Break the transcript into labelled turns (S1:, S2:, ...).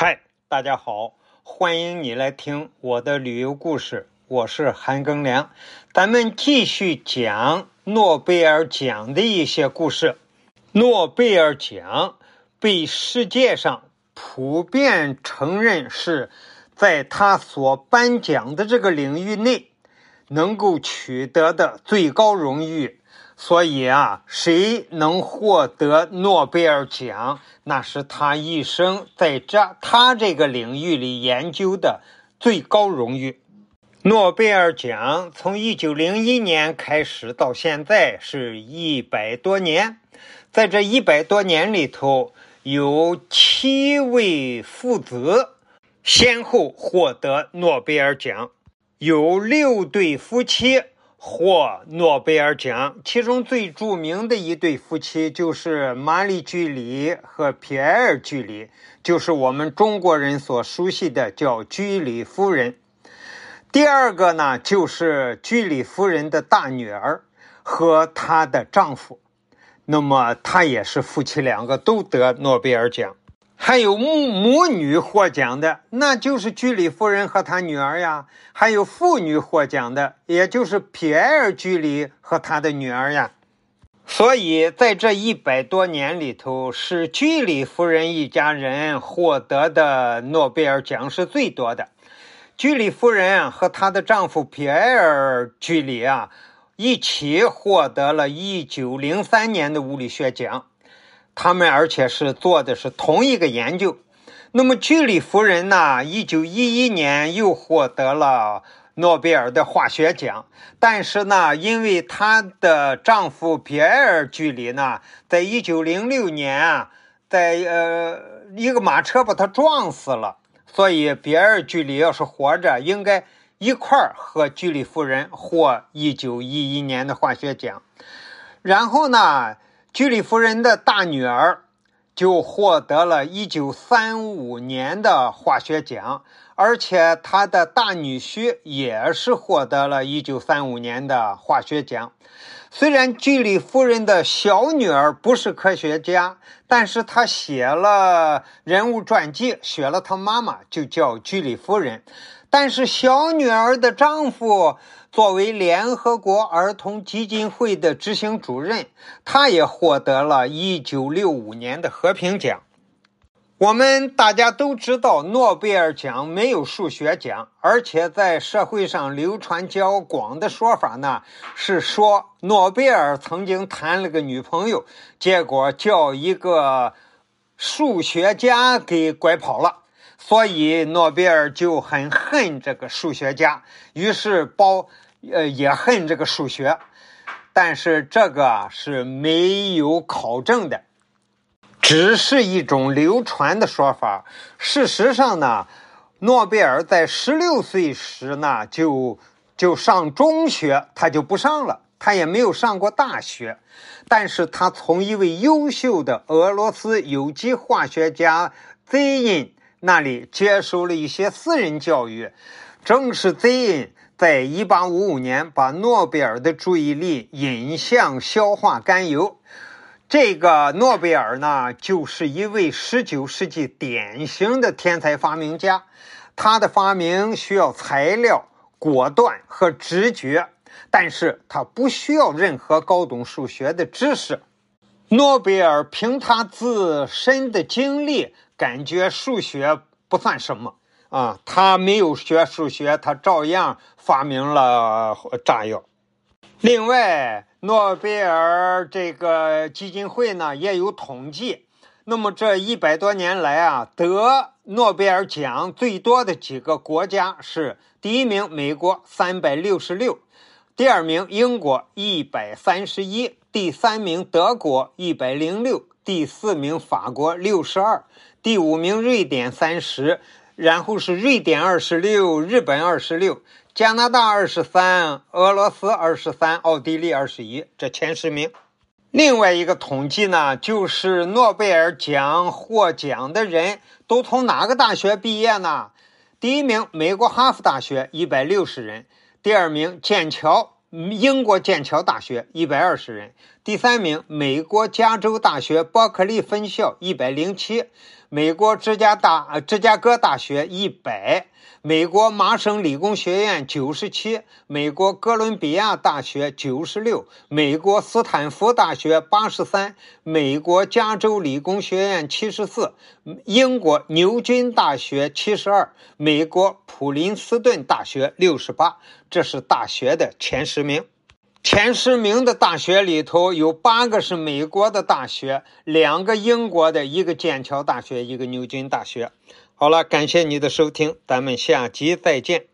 S1: 嗨，大家好，欢迎你来听我的旅游故事，我是韩庚良，咱们继续讲诺贝尔奖的一些故事。诺贝尔奖被世界上普遍承认是在他所颁奖的这个领域内能够取得的最高荣誉。所以啊，谁能获得诺贝尔奖，那是他一生在这他这个领域里研究的最高荣誉。诺贝尔奖从一九零一年开始到现在是一百多年，在这一百多年里头，有七位父子先后获得诺贝尔奖，有六对夫妻。获诺贝尔奖，其中最著名的一对夫妻就是玛丽居里和皮埃尔居里，就是我们中国人所熟悉的叫居里夫人。第二个呢，就是居里夫人的大女儿和她的丈夫，那么她也是夫妻两个都得诺贝尔奖。还有母母女获奖的，那就是居里夫人和她女儿呀；还有父女获奖的，也就是皮埃尔居里和他的女儿呀。所以在这一百多年里头，是居里夫人一家人获得的诺贝尔奖是最多的。居里夫人和她的丈夫皮埃尔居里啊，一起获得了一九零三年的物理学奖。他们而且是做的是同一个研究，那么居里夫人呢？一九一一年又获得了诺贝尔的化学奖，但是呢，因为她的丈夫比埃尔居里呢，在一九零六年啊，在呃一个马车把他撞死了，所以比埃尔居里要是活着，应该一块儿和居里夫人获一九一一年的化学奖，然后呢？居里夫人的大女儿就获得了一九三五年的化学奖，而且她的大女婿也是获得了一九三五年的化学奖。虽然居里夫人的小女儿不是科学家，但是她写了人物传记，写了她妈妈就叫居里夫人。但是小女儿的丈夫。作为联合国儿童基金会的执行主任，他也获得了一九六五年的和平奖。我们大家都知道，诺贝尔奖没有数学奖，而且在社会上流传较广的说法呢，是说诺贝尔曾经谈了个女朋友，结果叫一个数学家给拐跑了，所以诺贝尔就很恨这个数学家，于是包。呃，也恨这个数学，但是这个是没有考证的，只是一种流传的说法。事实上呢，诺贝尔在十六岁时呢就就上中学，他就不上了，他也没有上过大学。但是他从一位优秀的俄罗斯有机化学家 Zin 那里接受了一些私人教育，正是 Zin。在一八五五年，把诺贝尔的注意力引向硝化甘油。这个诺贝尔呢，就是一位十九世纪典型的天才发明家。他的发明需要材料、果断和直觉，但是他不需要任何高等数学的知识。诺贝尔凭他自身的经历，感觉数学不算什么。啊，他没有学数学，他照样发明了炸药。另外，诺贝尔这个基金会呢也有统计。那么这一百多年来啊，得诺贝尔奖最多的几个国家是：第一名美国三百六十六，第二名英国一百三十一，第三名德国一百零六，第四名法国六十二，第五名瑞典三十。然后是瑞典二十六，日本二十六，加拿大二十三，俄罗斯二十三，奥地利二十一，这前十名。另外一个统计呢，就是诺贝尔奖获奖的人都从哪个大学毕业呢？第一名，美国哈佛大学一百六十人；第二名，剑桥，英国剑桥大学一百二十人；第三名，美国加州大学伯克利分校一百零七，美国芝加大芝加哥大学一百，美国麻省理工学院九十七，美国哥伦比亚大学九十六，美国斯坦福大学八十三，美国加州理工学院七十四，英国牛津大学七十二，美国普林斯顿大学六十八。这是大学的前十名。前十名的大学里头有八个是美国的大学，两个英国的，一个剑桥大学，一个牛津大学。好了，感谢你的收听，咱们下集再见。